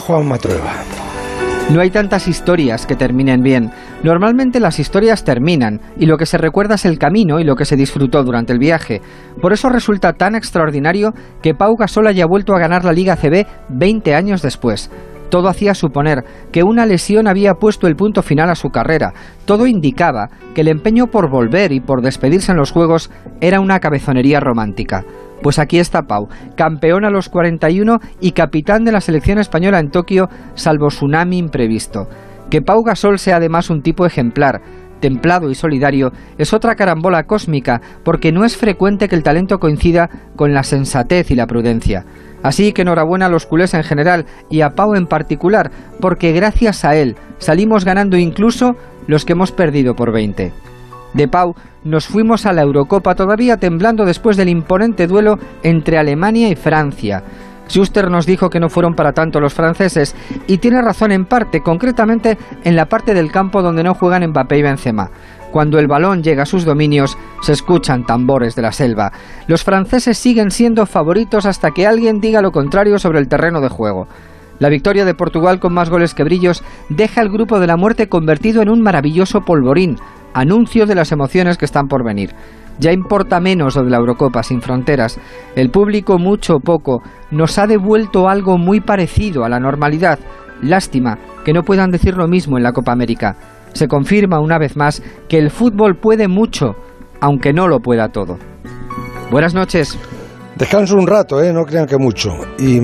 Juan Matrueva. No hay tantas historias que terminen bien. Normalmente las historias terminan y lo que se recuerda es el camino y lo que se disfrutó durante el viaje. Por eso resulta tan extraordinario que Pau Gasol haya vuelto a ganar la Liga CB 20 años después. Todo hacía suponer que una lesión había puesto el punto final a su carrera. Todo indicaba que el empeño por volver y por despedirse en los Juegos era una cabezonería romántica. Pues aquí está Pau, campeón a los 41 y capitán de la selección española en Tokio, salvo tsunami imprevisto. Que Pau Gasol sea además un tipo ejemplar, templado y solidario, es otra carambola cósmica, porque no es frecuente que el talento coincida con la sensatez y la prudencia. Así que enhorabuena a los culés en general y a Pau en particular, porque gracias a él salimos ganando incluso los que hemos perdido por 20. De Pau nos fuimos a la Eurocopa todavía temblando después del imponente duelo entre Alemania y Francia. Schuster nos dijo que no fueron para tanto los franceses y tiene razón en parte, concretamente en la parte del campo donde no juegan Mbappé y Benzema. Cuando el balón llega a sus dominios, se escuchan tambores de la selva. Los franceses siguen siendo favoritos hasta que alguien diga lo contrario sobre el terreno de juego. La victoria de Portugal con más goles que brillos deja el grupo de la muerte convertido en un maravilloso polvorín, anuncio de las emociones que están por venir. Ya importa menos lo de la Eurocopa sin fronteras. El público, mucho o poco, nos ha devuelto algo muy parecido a la normalidad. Lástima que no puedan decir lo mismo en la Copa América. Se confirma una vez más que el fútbol puede mucho, aunque no lo pueda todo. Buenas noches. Descanso un rato, ¿eh? no crean que mucho. Y